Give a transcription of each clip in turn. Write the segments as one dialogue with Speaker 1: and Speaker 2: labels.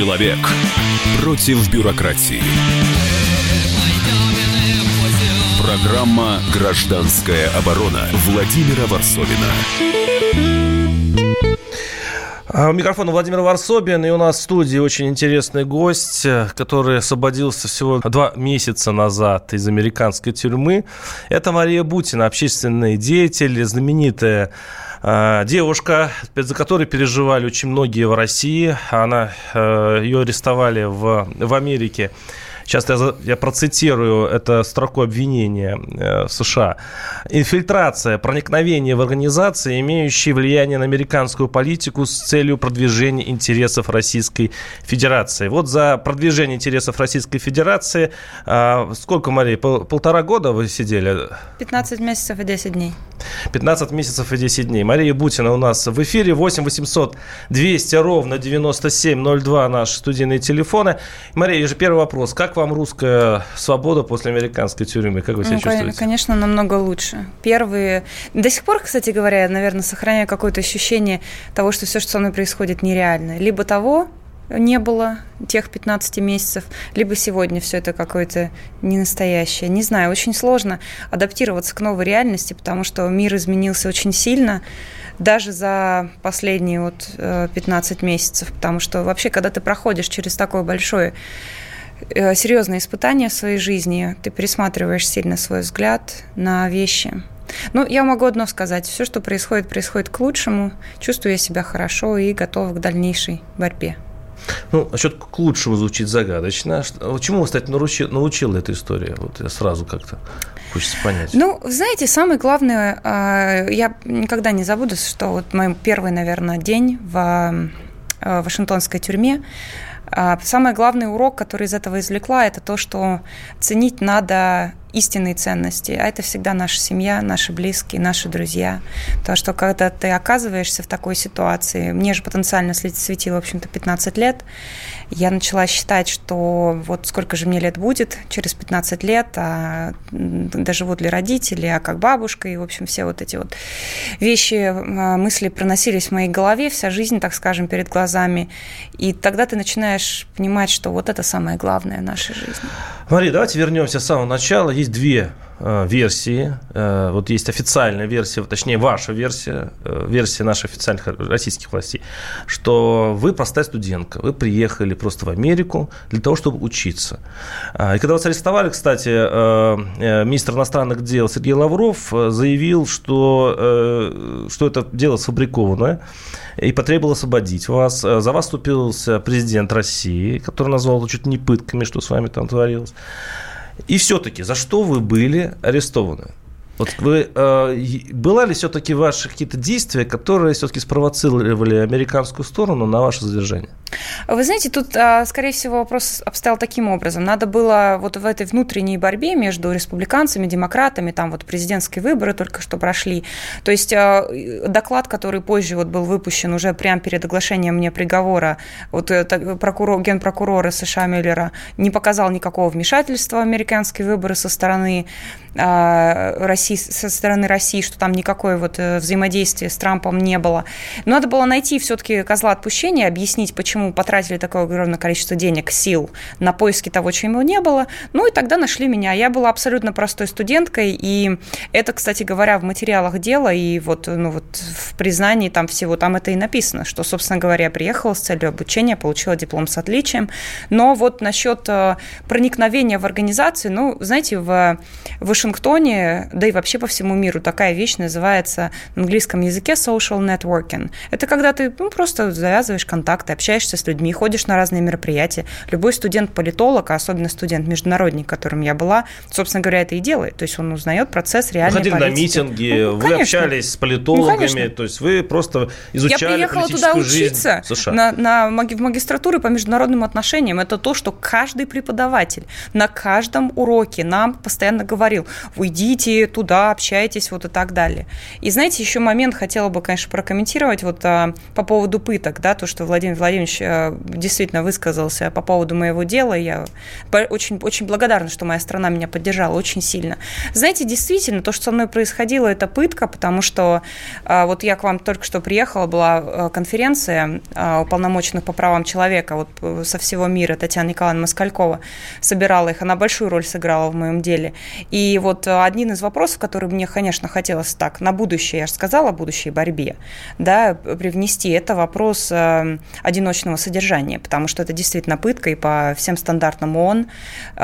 Speaker 1: Человек против бюрократии. Программа «Гражданская оборона» Владимира Варсовина.
Speaker 2: А, у микрофона Владимир Варсобин, и у нас в студии очень интересный гость, который освободился всего два месяца назад из американской тюрьмы. Это Мария Бутина, общественный деятель, знаменитая девушка, за которой переживали очень многие в России. Она, э, ее арестовали в, в Америке Сейчас я, я процитирую это строку обвинения э, в США. Инфильтрация, проникновение в организации, имеющие влияние на американскую политику с целью продвижения интересов Российской Федерации. Вот за продвижение интересов Российской Федерации э, сколько, Мария, пол, полтора года вы сидели?
Speaker 3: 15 месяцев и 10 дней.
Speaker 2: 15 месяцев и 10 дней. Мария Бутина у нас в эфире. 8 800 200 ровно 9702 наши студийные телефоны. Мария, же первый вопрос. Как вам русская свобода после американской тюрьмы? Как вы себя ну, чувствуете?
Speaker 3: Конечно, намного лучше. Первые... До сих пор, кстати говоря, я, наверное, сохраняю какое-то ощущение того, что все, что со мной происходит, нереально. Либо того, не было тех 15 месяцев, либо сегодня все это какое-то не настоящее. Не знаю, очень сложно адаптироваться к новой реальности, потому что мир изменился очень сильно, даже за последние вот 15 э, месяцев, потому что вообще, когда ты проходишь через такое большое э, серьезное испытание в своей жизни, ты пересматриваешь сильно свой взгляд на вещи. Ну, я могу одно сказать. Все, что происходит, происходит к лучшему. Чувствую я себя хорошо и готова к дальнейшей борьбе.
Speaker 2: Ну, насчет к лучшему звучит загадочно. Чему, кстати, научила, научила эта история? Вот я сразу как-то хочется понять.
Speaker 3: Ну, знаете, самое главное, а, я никогда не забуду, что вот мой первый, наверное, день в а, Вашингтонской тюрьме, а, Самый главный урок, который из этого извлекла, это то, что ценить надо истинные ценности, а это всегда наша семья, наши близкие, наши друзья. Потому что когда ты оказываешься в такой ситуации, мне же потенциально светило, в общем-то, 15 лет, я начала считать, что вот сколько же мне лет будет через 15 лет, а доживут ли родители, а как бабушка, и, в общем, все вот эти вот вещи, а, мысли проносились в моей голове, вся жизнь, так скажем, перед глазами. И тогда ты начинаешь понимать, что вот это самое главное в нашей жизни.
Speaker 2: Мария, давайте вернемся с самого начала есть две э, версии. Э, вот есть официальная версия, точнее, ваша версия, э, версия наших официальных российских властей, что вы простая студентка, вы приехали просто в Америку для того, чтобы учиться. И когда вас арестовали, кстати, министр иностранных дел Сергей Лавров заявил, что, что это дело сфабрикованное, и потребовал освободить вас. За вас вступился президент России, который назвал чуть не пытками, что с вами там творилось. И все-таки, за что вы были арестованы? Вот вы, э, была ли все-таки ваши какие-то действия, которые все-таки спровоцировали американскую сторону на ваше задержание?
Speaker 3: Вы знаете, тут, а, скорее всего, вопрос обстоял таким образом. Надо было вот в этой внутренней борьбе между республиканцами, демократами, там вот президентские выборы только что прошли. То есть а, доклад, который позже вот был выпущен уже прямо перед оглашением мне приговора, вот прокурор, генпрокурора США Мюллера не показал никакого вмешательства в американские выборы со стороны а, России, со стороны России, что там никакое вот э, взаимодействие с Трампом не было. Но надо было найти все-таки козла отпущения, объяснить, почему потратили такое огромное количество денег, сил на поиски того, чего не было. Ну и тогда нашли меня. Я была абсолютно простой студенткой, и это, кстати говоря, в материалах дела и вот, ну, вот в признании там всего, там это и написано, что, собственно говоря, я приехала с целью обучения, получила диплом с отличием. Но вот насчет э, проникновения в организацию, ну, знаете, в Вашингтоне, да и вообще по всему миру такая вещь называется на английском языке social networking. Это когда ты ну, просто завязываешь контакты, общаешься с людьми, ходишь на разные мероприятия. Любой студент-политолог, а особенно студент-международник, которым я была, собственно говоря, это и делает. То есть он узнает процесс реальной
Speaker 2: Ходили
Speaker 3: политики.
Speaker 2: на митинги, ну, вы общались с политологами, ну, то есть вы просто изучали
Speaker 3: Я приехала туда учиться США. На, на в магистратуру по международным отношениям. Это то, что каждый преподаватель на каждом уроке нам постоянно говорил, вы идите туда, куда общаетесь, вот и так далее. И знаете, еще момент хотела бы, конечно, прокомментировать вот а, по поводу пыток, да, то, что Владимир Владимирович а, действительно высказался по поводу моего дела. Я очень, очень благодарна, что моя страна меня поддержала очень сильно. Знаете, действительно, то, что со мной происходило, это пытка, потому что а, вот я к вам только что приехала, была а, конференция а, уполномоченных по правам человека вот э, со всего мира, Татьяна Николаевна Москалькова собирала их, она большую роль сыграла в моем деле. И вот один из вопросов, который мне, конечно, хотелось так на будущее, я же сказала о будущей борьбе, да, привнести, это вопрос одиночного содержания, потому что это действительно пытка, и по всем стандартам ООН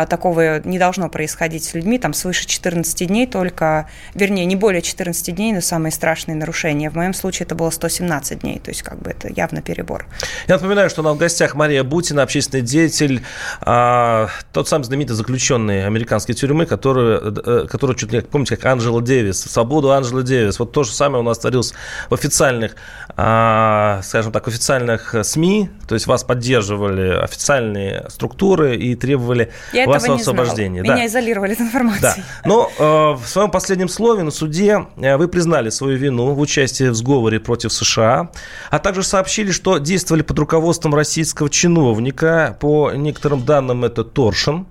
Speaker 3: такого не должно происходить с людьми, там свыше 14 дней только, вернее, не более 14 дней, но самые страшные нарушения. В моем случае это было 117 дней, то есть как бы это явно перебор.
Speaker 2: Я напоминаю, что у нас в гостях Мария Бутина, общественный деятель, а, тот самый знаменитый заключенный американской тюрьмы, который, э, который чуть ли, помните, как Анджела Дэвис, свободу Анджела Дэвис. Вот то же самое у нас творилось в официальных, а, скажем так, официальных СМИ, то есть вас поддерживали официальные структуры и требовали
Speaker 3: Я
Speaker 2: вас освобождения.
Speaker 3: Меня да. изолировали от информации. Да.
Speaker 2: Но э, в своем последнем слове на суде э, вы признали свою вину в участии в сговоре против США, а также сообщили, что действовали под руководством российского чиновника. По некоторым данным, это Торшин,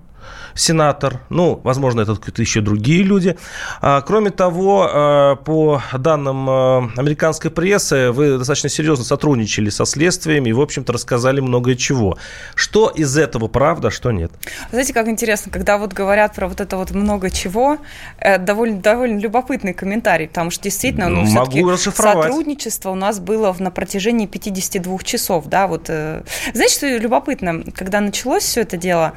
Speaker 2: сенатор, ну, возможно, это какие-то еще другие люди. А, кроме того, а, по данным а, американской прессы, вы достаточно серьезно сотрудничали со следствием и, в общем-то, рассказали многое чего. Что из этого правда, что нет?
Speaker 3: Знаете, как интересно, когда вот говорят про вот это вот много чего, э, довольно, довольно любопытный комментарий, потому что действительно, ну,
Speaker 2: расшифровать.
Speaker 3: сотрудничество у нас было на протяжении 52 часов, да, вот. Э. Знаете, что любопытно, когда началось все это дело,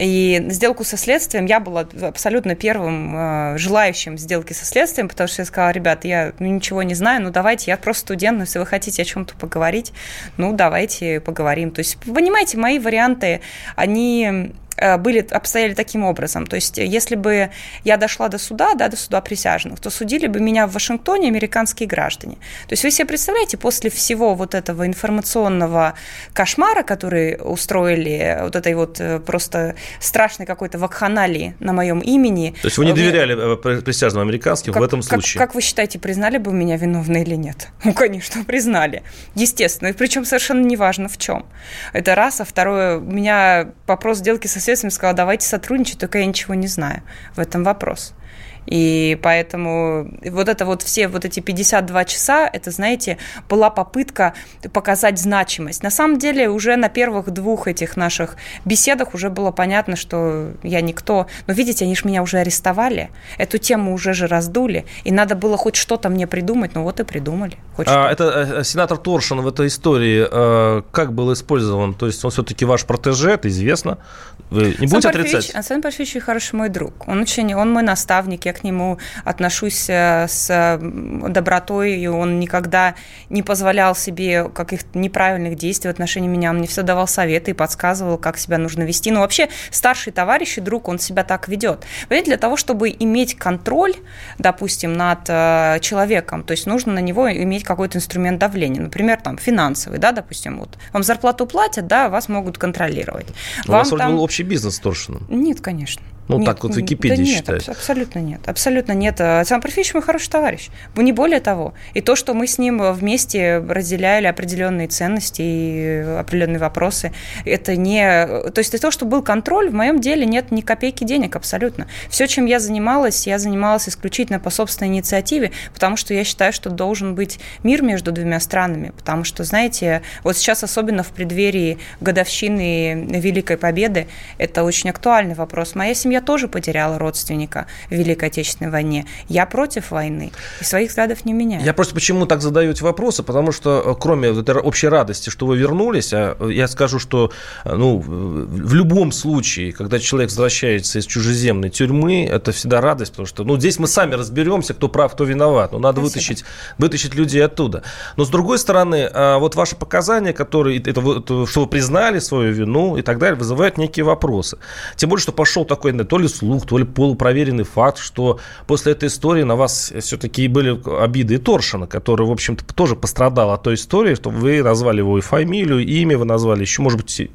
Speaker 3: и сделку со следствием я была абсолютно первым э, желающим сделки со следствием, потому что я сказала, ребят, я ну, ничего не знаю, ну давайте, я просто студент, но если вы хотите о чем-то поговорить, ну давайте поговорим. То есть, понимаете, мои варианты, они были, обстояли таким образом. То есть, если бы я дошла до суда, да, до суда присяжных, то судили бы меня в Вашингтоне американские граждане. То есть, вы себе представляете, после всего вот этого информационного кошмара, который устроили, вот этой вот э, просто страшной какой-то вакханалии на моем имени.
Speaker 2: То есть, вы не доверяли э, присяжным американским как, в этом случае?
Speaker 3: Как, как вы считаете, признали бы меня виновной или нет? Ну, конечно, признали. Естественно. И причем совершенно неважно в чем. Это раз. А второе, у меня вопрос сделки со следствием сказала, давайте сотрудничать, только я ничего не знаю в этом вопрос. И поэтому вот это вот все вот эти 52 часа, это, знаете, была попытка показать значимость. На самом деле уже на первых двух этих наших беседах уже было понятно, что я никто. Но видите, они же меня уже арестовали, эту тему уже же раздули, и надо было хоть что-то мне придумать, ну вот и придумали.
Speaker 2: А, это э, сенатор Торшин в этой истории э, как был использован? То есть он все-таки ваш протеже, это известно. Вы не будете отрицать?
Speaker 3: Александр Парфич хороший мой друг. Он очень, он мой наставник, я к нему отношусь э, с добротой, и он никогда не позволял себе каких-то неправильных действий в отношении меня. Он мне все давал советы и подсказывал, как себя нужно вести. Но вообще старший товарищ и друг, он себя так ведет. Понимаете, для того, чтобы иметь контроль, допустим, над э, человеком, то есть нужно на него иметь какой-то инструмент давления, например, там финансовый, да, допустим, вот вам зарплату платят, да, вас могут контролировать.
Speaker 2: У вас там... был общий бизнес с Торшином?
Speaker 3: Нет, конечно.
Speaker 2: Ну, нет, так вот Википедия да
Speaker 3: нет,
Speaker 2: считает.
Speaker 3: абсолютно нет. Абсолютно нет. Александр Парфеевич мой хороший товарищ. Не более того. И то, что мы с ним вместе разделяли определенные ценности и определенные вопросы, это не... То есть то, что был контроль, в моем деле нет ни копейки денег абсолютно. Все, чем я занималась, я занималась исключительно по собственной инициативе, потому что я считаю, что должен быть мир между двумя странами. Потому что, знаете, вот сейчас особенно в преддверии годовщины Великой Победы, это очень актуальный вопрос. Моя семья тоже потеряла родственника в Великой Отечественной войне. Я против войны и своих взглядов не меняю.
Speaker 2: Я просто почему так задаю эти вопросы, потому что э, кроме вот этой общей радости, что вы вернулись, а, я скажу, что э, ну, в любом случае, когда человек возвращается из чужеземной тюрьмы, это всегда радость, потому что ну, здесь мы сами разберемся, кто прав, кто виноват. Но надо вытащить, вытащить людей оттуда. Но с другой стороны, а, вот ваши показания, которые, это, что вы признали свою вину и так далее, вызывают некие вопросы. Тем более, что пошел такой то ли слух, то ли полупроверенный факт, что после этой истории на вас все-таки были обиды и Торшина, который, в общем-то, тоже пострадал от той истории, что вы назвали его и фамилию, и имя вы назвали, еще, может быть,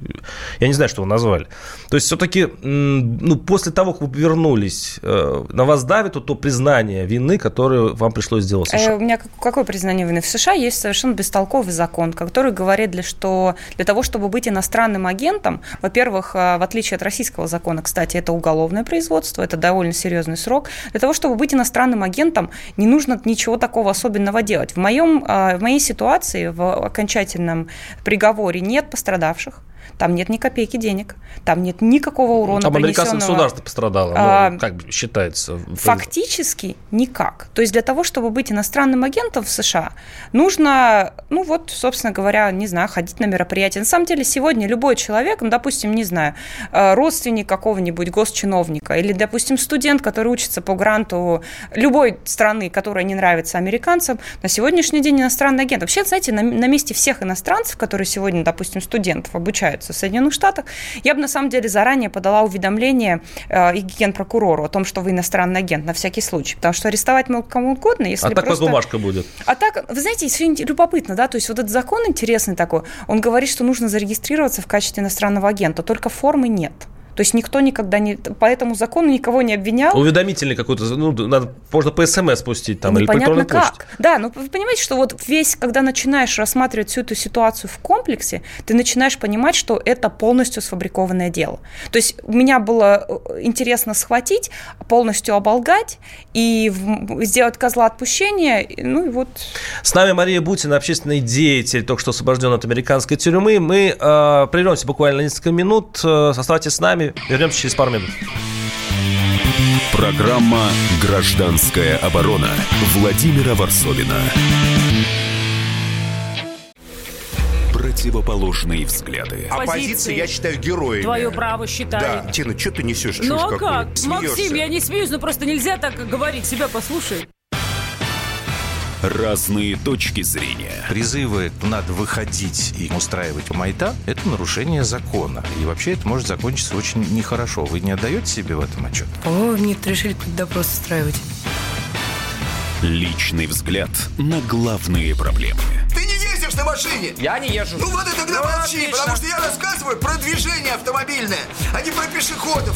Speaker 2: я не знаю, что вы назвали. То есть все-таки, ну, после того, как вы вернулись, э, на вас давит то признание вины, которое вам пришлось сделать в США?
Speaker 3: Э, у меня какое признание вины? В США есть совершенно бестолковый закон, который говорит, для, что для того, чтобы быть иностранным агентом, во-первых, э, в отличие от российского закона, кстати, это уголовное производство, это довольно серьезный срок. Для того, чтобы быть иностранным агентом, не нужно ничего такого особенного делать. В, моем, в моей ситуации, в окончательном приговоре нет пострадавших. Там нет ни копейки денег, там нет никакого урона
Speaker 2: Там американское государство пострадало, а, ну, как считается?
Speaker 3: Фактически никак. То есть для того, чтобы быть иностранным агентом в США, нужно, ну вот, собственно говоря, не знаю, ходить на мероприятия. На самом деле сегодня любой человек, ну, допустим, не знаю, э, родственник какого-нибудь госчиновника или, допустим, студент, который учится по гранту любой страны, которая не нравится американцам, на сегодняшний день иностранный агент. Вообще, знаете, на, на месте всех иностранцев, которые сегодня, допустим, студентов обучаются находится в Соединенных Штатах, я бы на самом деле заранее подала уведомление э, генпрокурору о том, что вы иностранный агент на всякий случай, потому что арестовать могут кому угодно, если
Speaker 2: А так просто... бумажка будет?
Speaker 3: А так, вы знаете, все любопытно, да, то есть вот этот закон интересный такой, он говорит, что нужно зарегистрироваться в качестве иностранного агента, только формы нет. То есть никто никогда не... По этому закону никого не обвинял.
Speaker 2: Уведомительный какой-то, ну, надо, можно по СМС спустить там,
Speaker 3: или по электронной как. почте. Да, ну вы понимаете, что вот весь, когда начинаешь рассматривать всю эту ситуацию в комплексе, ты начинаешь понимать, что это полностью сфабрикованное дело. То есть меня было э, интересно схватить, полностью оболгать и сделать козла отпущения, ну и вот...
Speaker 2: С нами Мария Бутина, общественный деятель, только что освобожден от американской тюрьмы. Мы э, прервемся буквально несколько минут. Э, оставайтесь с нами. Вернемся через пару минут.
Speaker 1: Программа «Гражданская оборона» Владимира Варсовина. Противоположные взгляды.
Speaker 4: Оппозиция, я считаю, героями.
Speaker 5: Твое право считаю.
Speaker 4: Да. Тина, что ты несешь?
Speaker 5: Ну а как? Смеешься? Максим, я не смеюсь, но просто нельзя так говорить. Себя послушай.
Speaker 1: Разные точки зрения.
Speaker 6: Призывы надо выходить и устраивать майта – это нарушение закона. И вообще это может закончиться очень нехорошо. Вы не отдаете себе в этом отчет?
Speaker 5: О, нет, решили допрос устраивать.
Speaker 1: Личный взгляд на главные проблемы.
Speaker 4: Ты не ездишь на машине?
Speaker 5: Я не езжу.
Speaker 4: Ну вот и тогда ну, молчи, отлично. потому что я рассказываю про движение автомобильное, а не про пешеходов.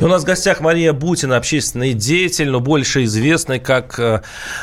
Speaker 2: И у нас в гостях Мария Бутина, общественный деятель, но больше известный как э,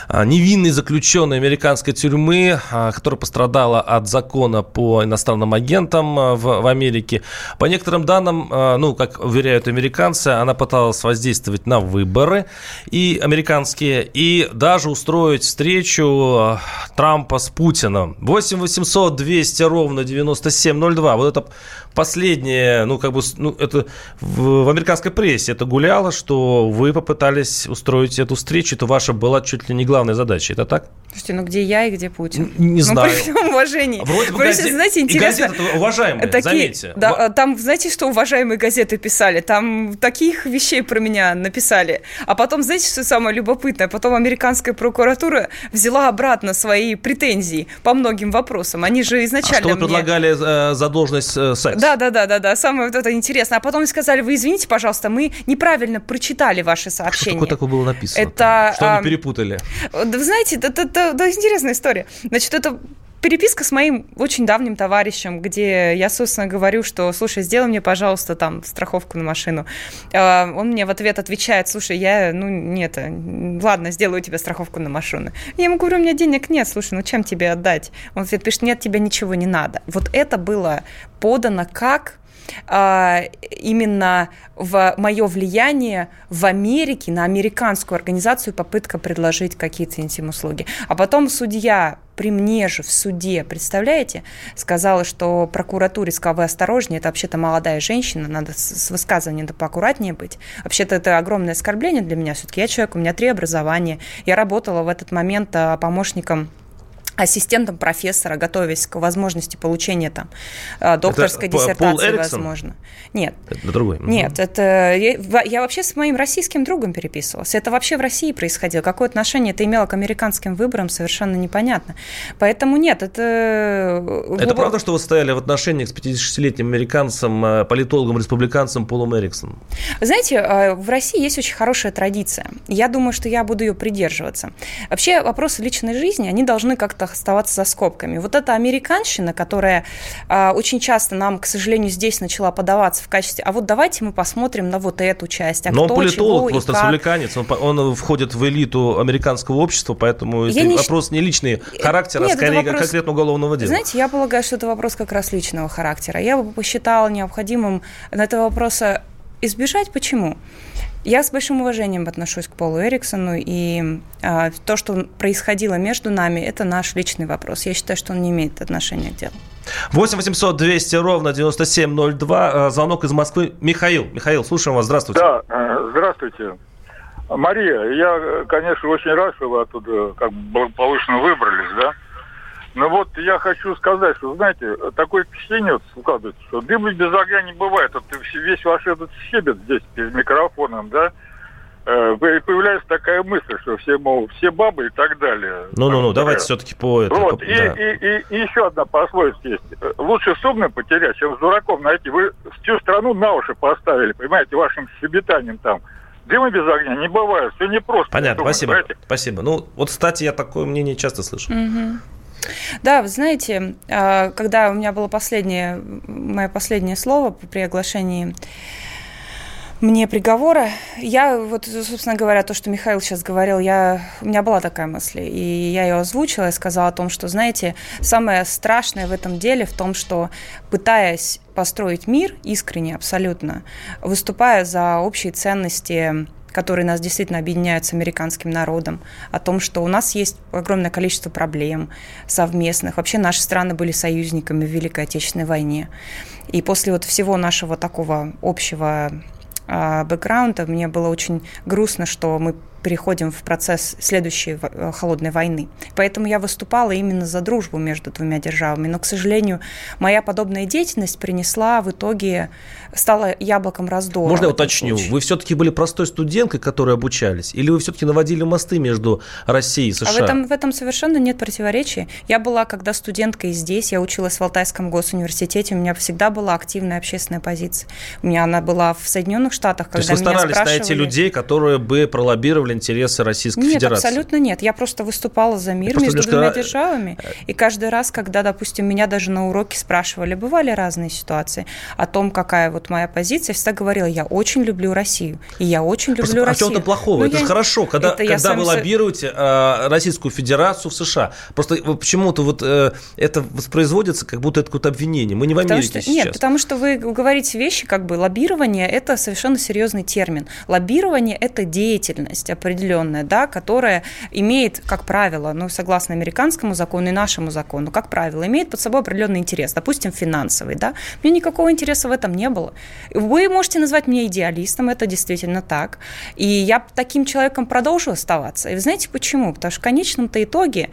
Speaker 2: а, невинный заключенный американской тюрьмы, а, который пострадала от закона по иностранным агентам э, в, в Америке. По некоторым данным, э, ну, как уверяют американцы, она пыталась воздействовать на выборы и американские, и даже устроить встречу Трампа с Путиным. 8 800 200 ровно 9702. Вот это последнее, ну, как бы, ну, это в, в американской прессе это гуляло, что вы попытались устроить эту встречу, это ваша была чуть ли не главная задача. Это так?
Speaker 3: Слушайте, ну где я и где Путин?
Speaker 2: Не ну, знаю.
Speaker 3: При всем уважении.
Speaker 2: Вроде бы Просто, газет... знаете, интересно. Газеты уважаемые, такие, заметьте.
Speaker 3: Да, там, знаете, что уважаемые газеты писали? Там таких вещей про меня написали. А потом, знаете, что самое любопытное? Потом американская прокуратура взяла обратно свои претензии по многим вопросам. Они же изначально... А
Speaker 2: что вы мне... предлагали э, за должность э, секс?
Speaker 3: Да, да, да, да, да. Самое вот это интересное. А потом сказали, вы извините, пожалуйста, мы неправильно прочитали ваши сообщения.
Speaker 2: Что такое было написано?
Speaker 3: Это...
Speaker 2: Что они перепутали?
Speaker 3: Да, вы знаете, это, это, да, интересная история. Значит, это переписка с моим очень давним товарищем, где я, собственно, говорю, что, слушай, сделай мне, пожалуйста, там страховку на машину. А, он мне в ответ отвечает, слушай, я, ну, нет, ладно, сделаю тебе страховку на машину. Я ему говорю, у меня денег нет, слушай, ну, чем тебе отдать? Он в ответ пишет, нет, тебе ничего не надо. Вот это было подано как а, именно в мое влияние в Америке на американскую организацию попытка предложить какие-то интим-услуги. А потом судья при мне же в суде, представляете, сказала, что прокуратуре сказала, вы осторожнее, это вообще-то молодая женщина, надо с высказыванием да поаккуратнее быть. Вообще-то это огромное оскорбление для меня, все-таки я человек, у меня три образования, я работала в этот момент а, помощником ассистентом профессора, готовясь к возможности получения там э, докторской это диссертации, возможно. Нет.
Speaker 2: Это другой.
Speaker 3: Нет, это я, я вообще с моим российским другом переписывалась. Это вообще в России происходило. Какое отношение это имело к американским выборам, совершенно непонятно. Поэтому нет, это...
Speaker 2: Э, это правда, что вы стояли в отношениях с 56-летним американцем, э, политологом, республиканцем Полом Эриксоном?
Speaker 3: Знаете, в России есть очень хорошая традиция. Я думаю, что я буду ее придерживаться. Вообще вопросы личной жизни, они должны как-то оставаться за скобками. Вот эта американщина, которая э, очень часто нам, к сожалению, здесь начала подаваться в качестве, а вот давайте мы посмотрим на вот эту часть. А
Speaker 2: Но
Speaker 3: кто,
Speaker 2: он политолог, чего просто республиканец, он, он входит в элиту американского общества, поэтому я не... вопрос не личный характер, а Нет, а скорее вопрос... конкретно уголовного дела.
Speaker 3: Знаете, я полагаю, что это вопрос как раз личного характера. Я бы посчитала необходимым на этого вопроса избежать. Почему? Я с большим уважением отношусь к Полу Эриксону, и э, то, что происходило между нами, это наш личный вопрос. Я считаю, что он не имеет отношения к делу.
Speaker 2: 8 800 200 ровно 9702. А, звонок из Москвы. Михаил. Михаил, слушаем вас. Здравствуйте.
Speaker 7: Да, э, здравствуйте. Мария, я, конечно, очень рад, что вы оттуда как бы повышенно выбрались, да? Ну вот я хочу сказать, что, знаете, такое впечатление вот складывается, что дыма без огня не бывает. Вот весь ваш этот щебет здесь перед микрофоном, да, э, появляется такая мысль, что все, мол, все бабы и так далее.
Speaker 2: Ну-ну-ну, давайте все-таки по этому.
Speaker 7: Вот, по, и, да. и, и, и еще одна пословица есть. Лучше с умным потерять, чем с дураком найти. Вы всю страну на уши поставили, понимаете, вашим щебетанием там. Дыма без огня не бывает, все непросто.
Speaker 2: Понятно, думаю, спасибо. Понимаете? Спасибо. Ну, вот, кстати, я такое мнение часто слышу.
Speaker 3: Угу. Да, вы знаете, а, когда у меня было последнее, мое последнее слово при оглашении мне приговора. Я вот, собственно говоря, то, что Михаил сейчас говорил, я, у меня была такая мысль, и я ее озвучила, и сказала о том, что, знаете, самое страшное в этом деле в том, что пытаясь построить мир искренне, абсолютно, выступая за общие ценности которые нас действительно объединяют с американским народом, о том, что у нас есть огромное количество проблем совместных. Вообще наши страны были союзниками в Великой Отечественной войне. И после вот всего нашего такого общего а, бэкграунда мне было очень грустно, что мы переходим в процесс следующей э, холодной войны. Поэтому я выступала именно за дружбу между двумя державами. Но, к сожалению, моя подобная деятельность принесла в итоге, стала яблоком раздора.
Speaker 2: Можно я уточню? Случае. Вы все-таки были простой студенткой, которой обучались? Или вы все-таки наводили мосты между Россией и США? А
Speaker 3: в этом, в этом совершенно нет противоречий. Я была, когда студенткой здесь, я училась в Алтайском госуниверситете, у меня всегда была активная общественная позиция. У меня она была в Соединенных Штатах, когда
Speaker 2: То есть вы старались найти людей, которые бы пролоббировали интересы Российской
Speaker 3: нет,
Speaker 2: Федерации.
Speaker 3: Нет, абсолютно нет. Я просто выступала за мир между немножко... двумя державами. И каждый раз, когда, допустим, меня даже на уроке спрашивали, бывали разные ситуации, о том, какая вот моя позиция, я всегда говорила, я очень люблю Россию. И я очень люблю просто, Россию.
Speaker 2: А чем-то плохого? Ну, это я... же хорошо, когда, это когда вы лоббируете э, Российскую Федерацию в США. Просто почему-то вот э, это воспроизводится, как будто это какое-то обвинение. Мы не в Америке
Speaker 3: что,
Speaker 2: сейчас.
Speaker 3: Нет, потому что вы говорите вещи, как бы лоббирование – это совершенно серьезный термин. Лоббирование – это деятельность определенная, да, которая имеет, как правило, ну, согласно американскому закону и нашему закону, как правило, имеет под собой определенный интерес, допустим, финансовый, да. Мне никакого интереса в этом не было. Вы можете назвать меня идеалистом, это действительно так. И я таким человеком продолжу оставаться. И вы знаете почему? Потому что в конечном-то итоге,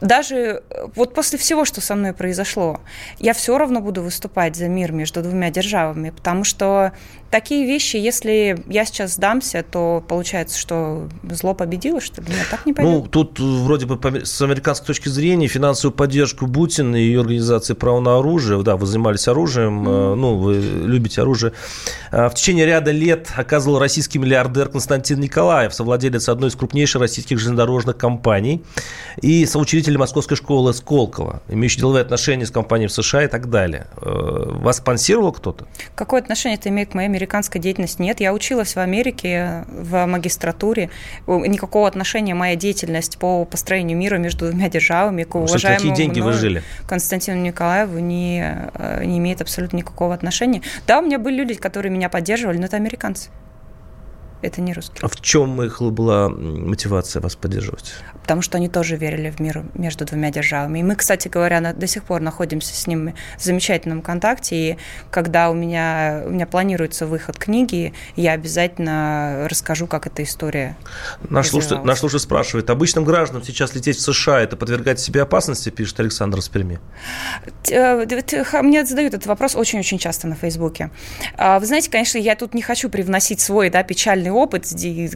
Speaker 3: даже вот после всего, что со мной произошло, я все равно буду выступать за мир между двумя державами, потому что такие вещи, если я сейчас сдамся, то получается, что зло победило, что ли? Нет, так не пойдет.
Speaker 2: Ну, тут вроде бы с американской точки зрения финансовую поддержку Путина и ее организации «Право на оружие», да, вы занимались оружием, mm. ну, вы любите оружие, а, в течение ряда лет оказывал российский миллиардер Константин Николаев, совладелец одной из крупнейших российских железнодорожных компаний и соучредитель Московской школы Сколково, имеющий деловые отношения с компанией в США и так далее. Э, вас спонсировал кто-то?
Speaker 3: Какое отношение это имеет к моей американской деятельности? Нет, я училась в Америке в магистратуре, никакого отношения моя деятельность по построению мира между двумя державами к уважаемому
Speaker 2: какие деньги вы жили?
Speaker 3: Константину Николаеву не, э, не имеет абсолютно никакого отношения. Да, у меня были люди, которые меня поддерживали, но это американцы. Это не русские.
Speaker 2: А в чем их была мотивация вас поддерживать?
Speaker 3: потому что они тоже верили в мир между двумя державами. И мы, кстати говоря, на, до сих пор находимся с ними в замечательном контакте, и когда у меня, у меня планируется выход книги, я обязательно расскажу, как эта история
Speaker 2: Наш слушатель, наш слушатель спрашивает, обычным гражданам сейчас лететь в США, это подвергать себе опасности, пишет Александр с Перми?
Speaker 3: Э, мне задают этот вопрос очень-очень часто на Фейсбуке. А, вы знаете, конечно, я тут не хочу привносить свой да, печальный опыт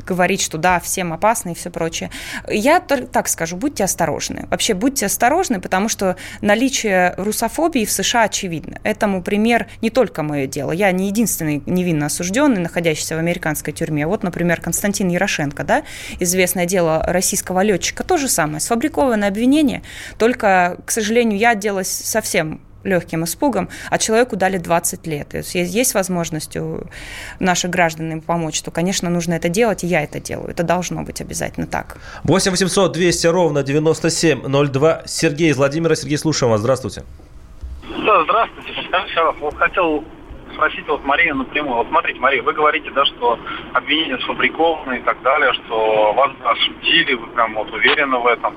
Speaker 3: говорить, что да, всем опасно и все прочее. Я так скажу, будьте осторожны. Вообще будьте осторожны, потому что наличие русофобии в США очевидно. Этому пример не только мое дело. Я не единственный невинно осужденный, находящийся в американской тюрьме. Вот, например, Константин Ярошенко, да, известное дело российского летчика, то же самое, сфабрикованное обвинение, только, к сожалению, я отделалась совсем легким испугом, а человеку дали 20 лет. То есть есть возможность у наших граждан им помочь, то, конечно, нужно это делать, и я это делаю. Это должно быть обязательно так.
Speaker 2: 8 800 200 ровно 9702. Сергей из Владимира. Сергей, слушаем вас. Здравствуйте.
Speaker 8: Да, здравствуйте. Вот хотел спросить вот Марию напрямую. Вот смотрите, Мария, вы говорите, да, что обвинения сфабрикованы и так далее, что вас осудили, вы прям вот уверены в этом.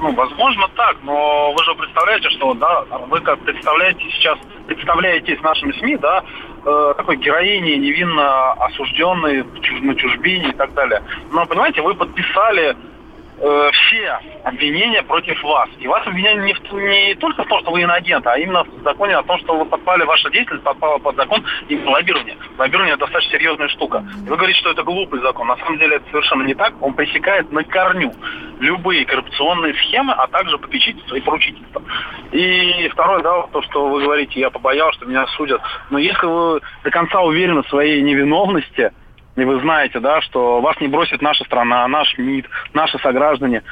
Speaker 8: Ну, возможно так, но вы же представляете, что, да, вы как представляете сейчас, представляетесь нашими СМИ, да, э, такой героини, невинно осужденной на чужбине и так далее. Но, понимаете, вы подписали э, все обвинения против вас. И вас обвиняли не, в, не только в том, что вы иноагент, а именно в законе о том, что вы подпали, ваша деятельность подпала под закон и лоббирование. Лоббирование достаточно серьезная штука. И вы говорите, что это глупый закон. На самом деле это совершенно не так. Он пресекает на корню любые коррупционные схемы, а также попечительство и поручительство. И второе, да, то, что вы говорите, я побоялся, что меня судят. Но если вы до конца уверены в своей невиновности, и вы знаете, да, что вас не бросит наша страна, наш МИД, наши сограждане,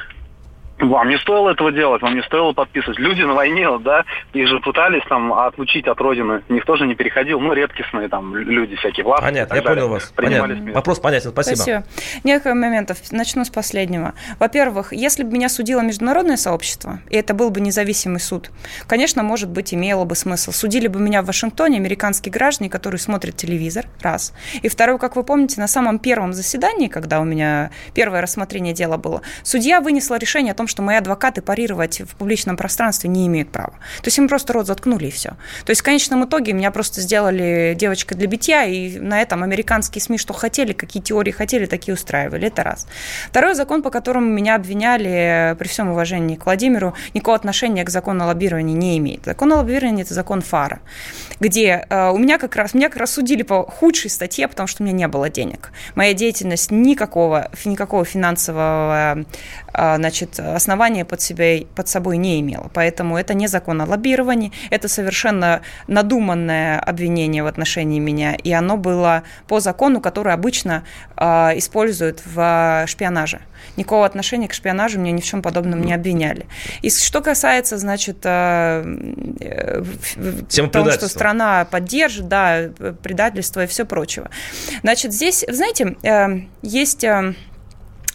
Speaker 8: вам не стоило этого делать, вам не стоило подписывать. Люди на войне, да, их же пытались там отлучить от родины. Никто же не переходил, ну, редкостные там люди всякие, власти.
Speaker 2: Понятно, я далее, понял вас. Понятно. Вопрос понятен, спасибо. Спасибо.
Speaker 3: Несколько моментов. Начну с последнего. Во-первых, если бы меня судило международное сообщество, и это был бы независимый суд, конечно, может быть, имело бы смысл. Судили бы меня в Вашингтоне американские граждане, которые смотрят телевизор, раз. И второе, как вы помните, на самом первом заседании, когда у меня первое рассмотрение дела было, судья вынесла решение о том, что мои адвокаты парировать в публичном пространстве не имеют права. То есть им просто рот заткнули и все. То есть в конечном итоге меня просто сделали девочкой для битья, и на этом американские СМИ что хотели, какие теории хотели, такие устраивали. Это раз. Второй закон, по которому меня обвиняли, при всем уважении к Владимиру, никакого отношения к закону о лоббировании не имеет. Закон о лоббировании – это закон ФАРа, где э, у меня как раз, меня как раз судили по худшей статье, потому что у меня не было денег. Моя деятельность никакого, никакого финансового э, значит, основания под, себя, под собой не имела. Поэтому это не закон о лоббировании, это совершенно надуманное обвинение в отношении меня, и оно было по закону, который обычно э, используют в шпионаже. Никакого отношения к шпионажу меня ни в чем подобном не обвиняли. И что касается, значит, э,
Speaker 2: э, того,
Speaker 3: что страна поддержит, да, предательство и все прочего. Значит, здесь, знаете, э, есть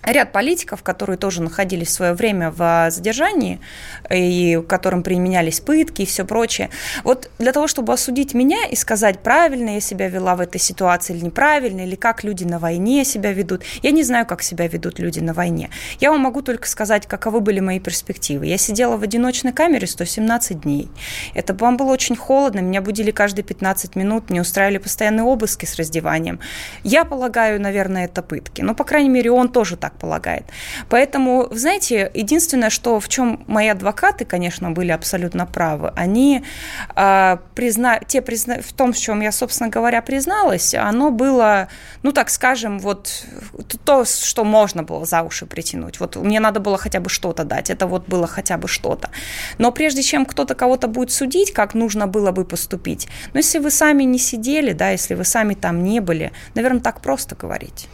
Speaker 3: ряд политиков, которые тоже находились в свое время в задержании, и которым применялись пытки и все прочее. Вот для того, чтобы осудить меня и сказать, правильно я себя вела в этой ситуации или неправильно, или как люди на войне себя ведут, я не знаю, как себя ведут люди на войне. Я вам могу только сказать, каковы были мои перспективы. Я сидела в одиночной камере 117 дней. Это вам было очень холодно, меня будили каждые 15 минут, мне устраивали постоянные обыски с раздеванием. Я полагаю, наверное, это пытки. Но, по крайней мере, он тоже так так полагает. Поэтому, знаете, единственное, что в чем мои адвокаты, конечно, были абсолютно правы, они э, призна... те призна... в том, в чем я, собственно говоря, призналась, оно было, ну так скажем, вот то, что можно было за уши притянуть. Вот мне надо было хотя бы что-то дать, это вот было хотя бы что-то. Но прежде чем кто-то кого-то будет судить, как нужно было бы поступить, но если вы сами не сидели, да, если вы сами там не были, наверное, так просто говорить.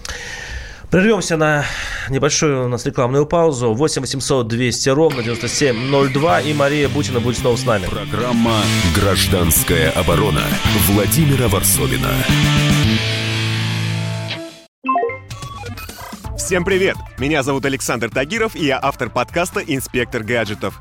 Speaker 2: Прервемся на небольшую у нас рекламную паузу. 8 800 200 ровно 9702. И Мария Бутина будет снова с нами.
Speaker 1: Программа «Гражданская оборона» Владимира Варсовина.
Speaker 9: Всем привет! Меня зовут Александр Тагиров, и я автор подкаста «Инспектор гаджетов».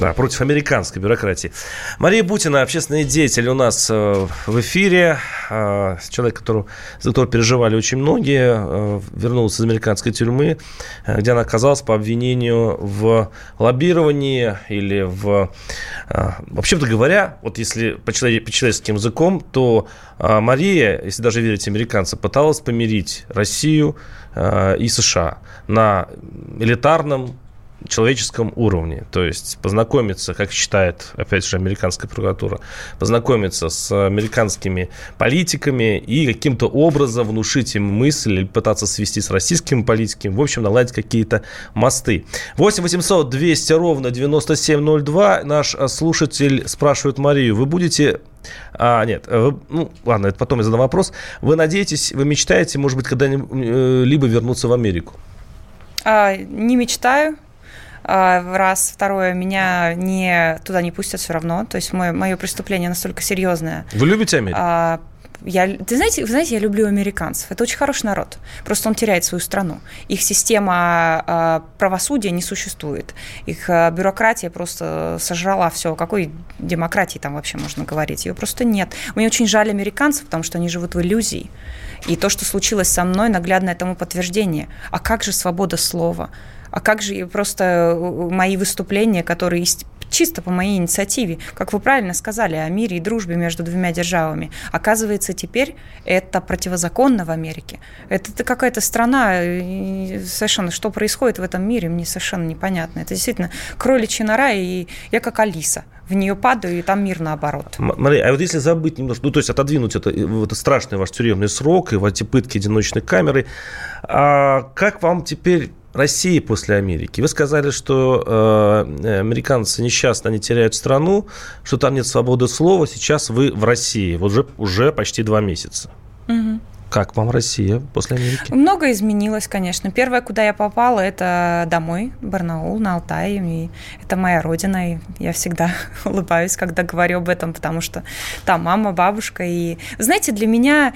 Speaker 2: Да, против американской бюрократии. Мария Бутина, общественный деятель у нас э, в эфире. Э, человек, которого, за которого переживали очень многие, э, вернулся из американской тюрьмы, где она оказалась по обвинению в лоббировании или в... Вообще-то говоря, вот если по человеческим языком, то Мария, если даже верить американцам, пыталась помирить Россию и США на элитарном человеческом уровне. То есть познакомиться, как считает, опять же, американская прокуратура, познакомиться с американскими политиками и каким-то образом внушить им мысль или пытаться свести с российскими политиками, в общем, наладить какие-то мосты. 8 800 200 ровно 9702. Наш слушатель спрашивает Марию, вы будете а, нет, вы, ну, ладно, это потом я задам вопрос. Вы надеетесь, вы мечтаете, может быть, когда-либо э, вернуться в Америку?
Speaker 3: А, не мечтаю, раз. Второе, меня не, туда не пустят все равно. То есть мое, мое преступление настолько серьезное.
Speaker 2: Вы любите Америку?
Speaker 3: А, я, ты знаете, вы знаете, я люблю американцев. Это очень хороший народ. Просто он теряет свою страну. Их система э, правосудия не существует. Их э, бюрократия просто сожрала все. О какой демократии там вообще можно говорить? Ее просто нет. Мне очень жаль американцев, потому что они живут в иллюзии. И то, что случилось со мной, наглядное тому подтверждение. А как же свобода слова? А как же просто э, мои выступления, которые чисто по моей инициативе, как вы правильно сказали, о мире и дружбе между двумя державами. Оказывается, теперь это противозаконно в Америке. Это, какая-то страна, совершенно, что происходит в этом мире, мне совершенно непонятно. Это действительно кроличья нора, и я как Алиса в нее падаю, и там мир наоборот.
Speaker 2: Мария, а вот если забыть немножко, ну, то есть отодвинуть это, это страшный ваш тюремный срок и в эти пытки одиночной камеры, а как вам теперь России после Америки. Вы сказали, что э, американцы несчастно, они теряют страну, что там нет свободы слова. Сейчас вы в России, вот уже, уже почти два месяца. Угу. Как вам Россия после Америки?
Speaker 3: Много изменилось, конечно. Первое, куда я попала, это домой, Барнаул, на Алтае. И это моя родина, и я всегда улыбаюсь, когда говорю об этом, потому что там мама, бабушка. И, знаете, для меня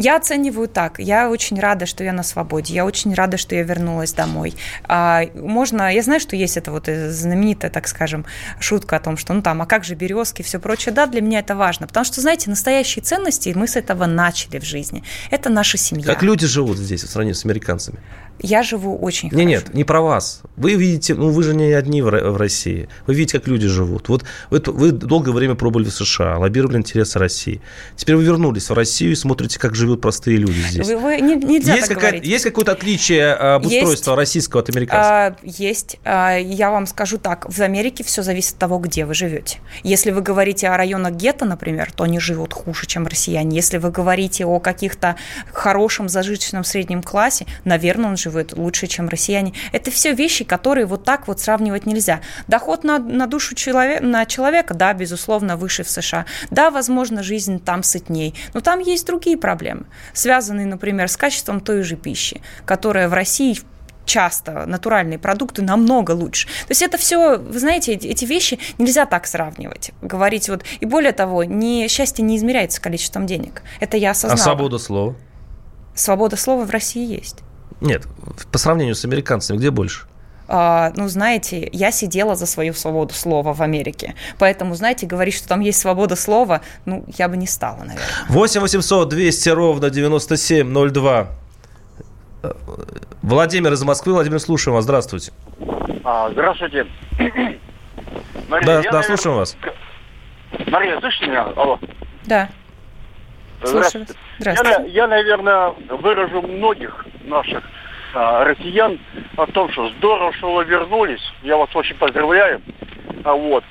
Speaker 3: я оцениваю так. Я очень рада, что я на свободе. Я очень рада, что я вернулась домой. А, можно, я знаю, что есть это вот знаменитая, так скажем, шутка о том, что ну там, а как же березки, все прочее. Да, для меня это важно, потому что, знаете, настоящие ценности мы с этого начали в жизни. Это наша семья.
Speaker 2: Как люди живут здесь в сравнении с американцами?
Speaker 3: Я живу очень
Speaker 2: не, хорошо. Нет, не про вас. Вы видите, ну вы же не одни в России. Вы видите, как люди живут. Вот вы, вы долгое время пробовали в США, лоббировали интересы России. Теперь вы вернулись в Россию и смотрите, как живут простые люди здесь. Вы,
Speaker 3: не, нельзя
Speaker 2: есть, какая, есть какое-то отличие а, обустройства есть, российского от американского?
Speaker 3: А, есть. А, я вам скажу так. В Америке все зависит от того, где вы живете. Если вы говорите о районах гетто, например, то они живут хуже, чем россияне. Если вы говорите о каких-то хорошем зажиточном среднем классе, наверное, он живет лучше, чем россияне. Это все вещи, которые вот так вот сравнивать нельзя. Доход на, на душу человека, на человека, да, безусловно, выше в США. Да, возможно, жизнь там сытней, но там есть другие проблемы, связанные, например, с качеством той же пищи, которая в России часто натуральные продукты намного лучше. То есть это все, вы знаете, эти вещи нельзя так сравнивать. Говорить вот... И более того, не, счастье не измеряется количеством денег. Это я осознала.
Speaker 2: А свобода слова?
Speaker 3: Свобода слова в России есть.
Speaker 2: Нет, по сравнению с американцами, где больше?
Speaker 3: Uh, ну, знаете, я сидела за свою свободу слова в Америке. Поэтому, знаете, говорить, что там есть свобода слова, ну, я бы не стала, наверное.
Speaker 2: 8 800 200 ровно 9702. Владимир из Москвы. Владимир, слушаем вас. Здравствуйте.
Speaker 10: А, здравствуйте.
Speaker 2: Мария, да, да наверное... слушаем вас.
Speaker 10: Мария, слышите меня? Алло.
Speaker 3: Да.
Speaker 10: Здравствуйте. Здравствуйте. Я, я, наверное, выражу многих наших а, россиян о том, что здорово, что вы вернулись. Я вас очень поздравляю. А, вот.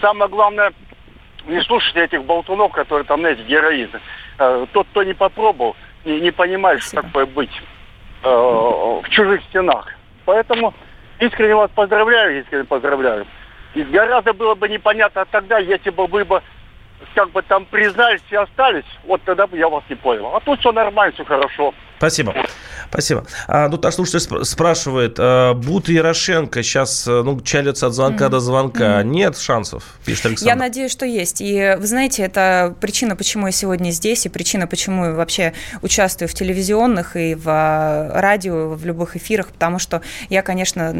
Speaker 10: Самое главное, не слушайте этих болтунов, которые там, знаете, героин. Э, тот, кто не попробовал, не, не понимает, Спасибо. что такое быть э, в чужих стенах. Поэтому искренне вас поздравляю, искренне поздравляю. И гораздо было бы непонятно тогда, если бы вы бы как бы там признались и остались, вот тогда бы я вас не понял. А тут все нормально, все хорошо.
Speaker 2: Спасибо. Спасибо. А, ну, наш слушатель спрашивает, а, Бут и Ярошенко сейчас э, ну, чалятся от звонка mm-hmm. до звонка. Mm-hmm. Нет шансов, пишет Александр.
Speaker 3: Я надеюсь, что есть. И вы знаете, это причина, почему я сегодня здесь, и причина, почему я вообще участвую в телевизионных и в а, радио, в любых эфирах, потому что я, конечно,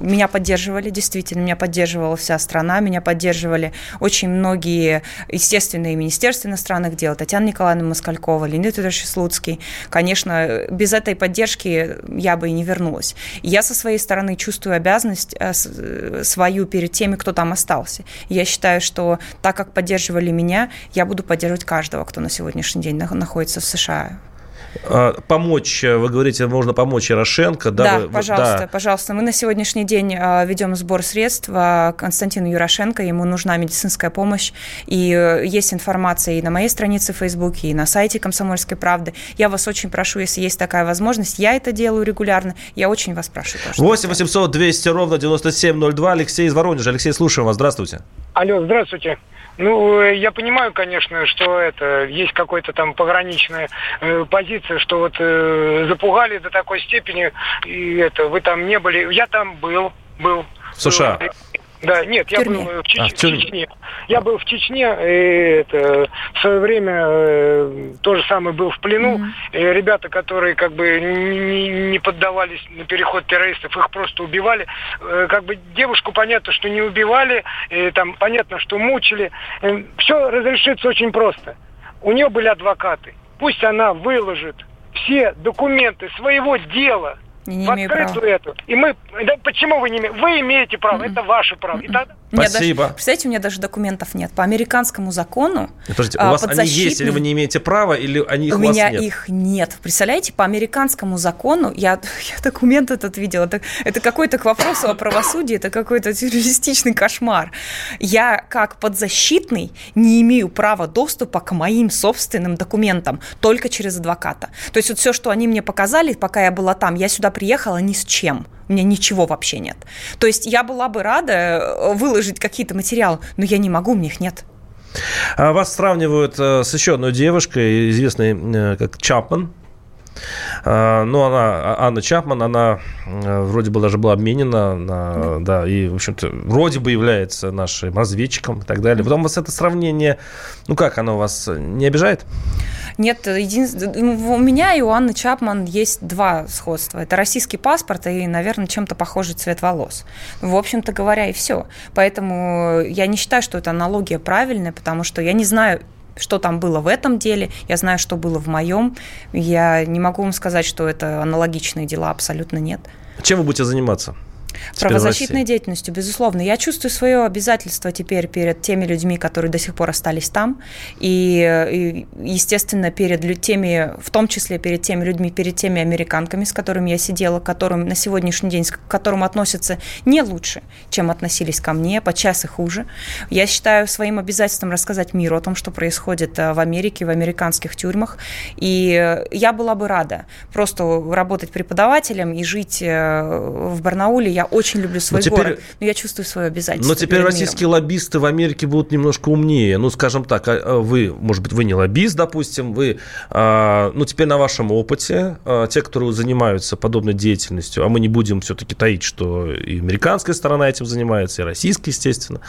Speaker 3: меня поддерживали, действительно, меня поддерживала вся страна, меня поддерживали очень многие, естественно, и Министерство иностранных дел, Татьяна Николаевна Москалькова, Леонид Федорович Слуцкий. Конечно, без этой поддержки я бы и не вернулась. я со своей стороны чувствую обязанность э, э, свою перед теми, кто там остался. я считаю, что так как поддерживали меня, я буду поддерживать каждого, кто на сегодняшний день находится в США.
Speaker 2: А, помочь, э, вы говорите, можно помочь Ярошенко.
Speaker 3: Да, да вы, пожалуйста, да. пожалуйста. Мы на сегодняшний день а, ведем сбор средств а, Константину Ярошенко, ему нужна медицинская помощь, и э, есть информация и на моей странице в Фейсбуке, и на сайте «Комсомольской правды». Я вас очень прошу, если есть такая возможность, я это делаю регулярно, я очень вас прошу.
Speaker 2: 8 800 200 ровно 9702. Алексей из Воронежа. Алексей, слушаем вас. Здравствуйте.
Speaker 11: Алло, здравствуйте. Ну, э, я понимаю, конечно, что это есть какая-то там пограничная э, позиция, что вот э, запугали до такой степени, и это вы там не были. Я там был, был.
Speaker 2: В США.
Speaker 11: Да, нет, я был в, Чеч... а, в, в Чечне. Я был в Чечне, и это, в свое время э, то же самое был в плену. Mm-hmm. И ребята, которые как бы не, не поддавались на переход террористов, их просто убивали. Э, как бы девушку понятно, что не убивали, и, там понятно, что мучили. Э, все разрешится очень просто. У нее были адвокаты. Пусть она выложит все документы своего дела –
Speaker 3: не, не в открытую права.
Speaker 11: эту. И мы, да, почему вы не имеете? Вы имеете право, mm-hmm. это ваше право. И
Speaker 2: тогда... Спасибо.
Speaker 3: Даже, представляете, у меня даже документов нет. По американскому закону
Speaker 2: Подождите, у а, вас они есть, или вы не имеете права, или они их
Speaker 3: у,
Speaker 2: у
Speaker 3: меня
Speaker 2: нет?
Speaker 3: их нет. Представляете, по американскому закону, я, я документ этот видела, это, это какой-то к вопросу о правосудии, это какой-то террористичный кошмар. Я, как подзащитный, не имею права доступа к моим собственным документам, только через адвоката. То есть вот все, что они мне показали, пока я была там, я сюда приехала ни с чем. У меня ничего вообще нет. То есть я была бы рада э, выложить какие-то материалы, но я не могу, у меня их нет.
Speaker 2: А вас сравнивают э, с еще одной девушкой, известной э, как Чапман. А, ну, она, а, Анна Чапман, она вроде бы даже была обменена, на, да, и, в общем-то, вроде бы является нашим разведчиком и так далее. Потом у вас это сравнение, ну, как оно вас не обижает?
Speaker 3: Нет, единственное, у меня и у Анны Чапман есть два сходства. Это российский паспорт и, наверное, чем-то похожий цвет волос. В общем-то говоря, и все. Поэтому я не считаю, что эта аналогия правильная, потому что я не знаю, что там было в этом деле, я знаю, что было в моем. Я не могу вам сказать, что это аналогичные дела, абсолютно нет.
Speaker 2: Чем вы будете заниматься?
Speaker 3: Правозащитной деятельностью, безусловно. Я чувствую свое обязательство теперь перед теми людьми, которые до сих пор остались там, и, и естественно, перед теми, в том числе перед теми людьми, перед теми американками, с которыми я сидела, которым на сегодняшний день, к которым относятся не лучше, чем относились ко мне, подчас и хуже. Я считаю своим обязательством рассказать миру о том, что происходит э, в Америке, в американских тюрьмах, и я была бы рада просто работать преподавателем и жить э, в Барнауле. Я очень люблю свой но теперь, город, но я чувствую свое обязательство.
Speaker 2: Но теперь российские миром. лоббисты в Америке будут немножко умнее. Ну, скажем так, а, а вы, может быть, вы не лоббист, допустим, вы, а, ну, теперь на вашем опыте, те, которые занимаются подобной деятельностью, а мы не будем все-таки таить, что и американская сторона этим занимается, и российская, естественно,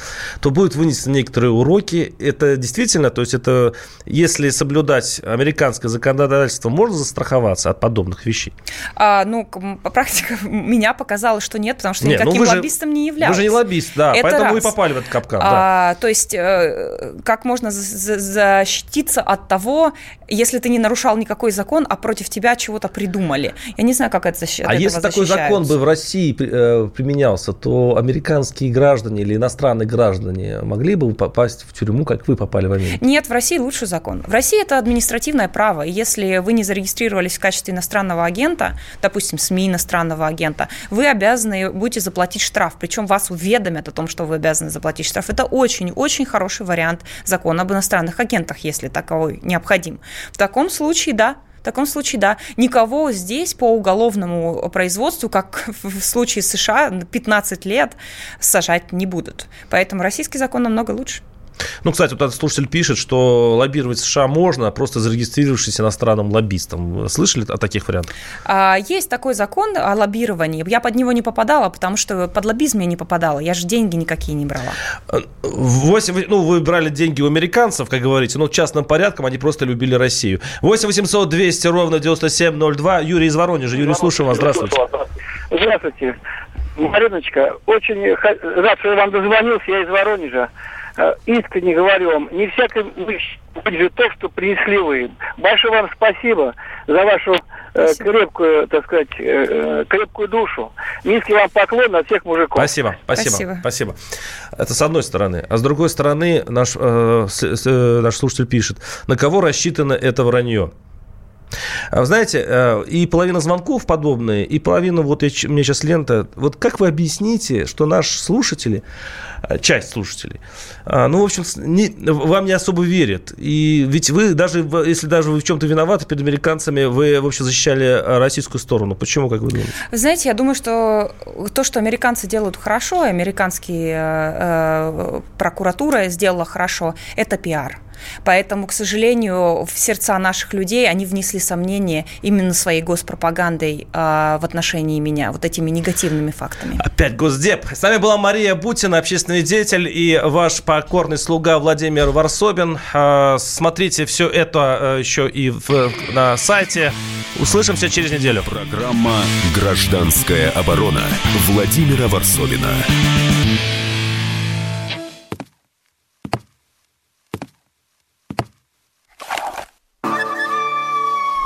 Speaker 2: то будут вынесены некоторые уроки. Это действительно, то есть это, если соблюдать американское законодательство, можно застраховаться от подобных вещей?
Speaker 3: А, ну, практика меня показала, что нет, потому что не, никаким ну лоббистом не являлся.
Speaker 2: Вы же не лоббист, да, Это поэтому раз. вы попали в этот капкан. А,
Speaker 3: да. То есть, э, как можно защититься от того, если ты не нарушал никакой закон, а против тебя чего-то придумали? Я не знаю, как это защищается.
Speaker 2: А если такой закон бы в России э, применялся, то американские граждане или иностранные граждане могли бы попасть в тюрьму, как вы попали в Америку?
Speaker 3: Нет, в России лучший закон. В России это административное право. Если вы не зарегистрировались в качестве иностранного агента, допустим, СМИ иностранного агента, вы обязаны будете заплатить штраф, причем вас уведомят о том, что вы обязаны заплатить штраф. Это очень-очень хороший вариант закона об иностранных агентах, если таковой необходим. В таком случае, да, в таком случае, да, никого здесь по уголовному производству, как в случае США, 15 лет сажать не будут. Поэтому российский закон намного лучше.
Speaker 2: Ну, кстати, вот этот слушатель пишет, что лоббировать США можно, просто зарегистрировавшись иностранным лоббистом. Слышали о таких вариантах?
Speaker 3: А, есть такой закон о лоббировании. Я под него не попадала, потому что под лоббизм я не попадала. Я же деньги никакие не брала.
Speaker 2: 8, ну, вы брали деньги у американцев, как говорите, но частным порядком они просто любили Россию. 8 800 200 ровно 9702. Юрий из Воронежа. Юрий, слушаю вас. Здравствуйте.
Speaker 12: Здравствуйте. Мариночка, очень рад, что я вам дозвонился. Я из Воронежа. Э, искренне говорю вам, не всякой будет то, что принесли вы. Большое вам спасибо за вашу э, крепкую, так сказать, э, крепкую душу. Низкий вам поклон от всех мужиков.
Speaker 2: Спасибо, спасибо, спасибо. спасибо. Это с одной стороны. А с другой стороны, наш, э, с, с, наш слушатель пишет, на кого рассчитано это вранье? А вы знаете, э, и половина звонков подобные, и половина, вот я, мне сейчас лента, вот как вы объясните, что наши слушатели, э, часть слушателей, э, ну, в общем, не, вам не особо верят. И ведь вы, даже если даже вы в чем-то виноваты перед американцами, вы, в общем, защищали российскую сторону. Почему, как вы думаете?
Speaker 3: Знаете, я думаю, что то, что американцы делают хорошо, американские э, прокуратура сделала хорошо, это пиар. Поэтому, к сожалению, в сердца наших людей они внесли сомнения именно своей госпропагандой э, в отношении меня, вот этими негативными фактами.
Speaker 2: Опять Госдеп. С нами была Мария Бутина, общественный деятель, и ваш покорный слуга Владимир Варсобин. Э, смотрите все это э, еще и в, на сайте. Услышимся через неделю.
Speaker 1: Программа «Гражданская оборона» Владимира Варсобина.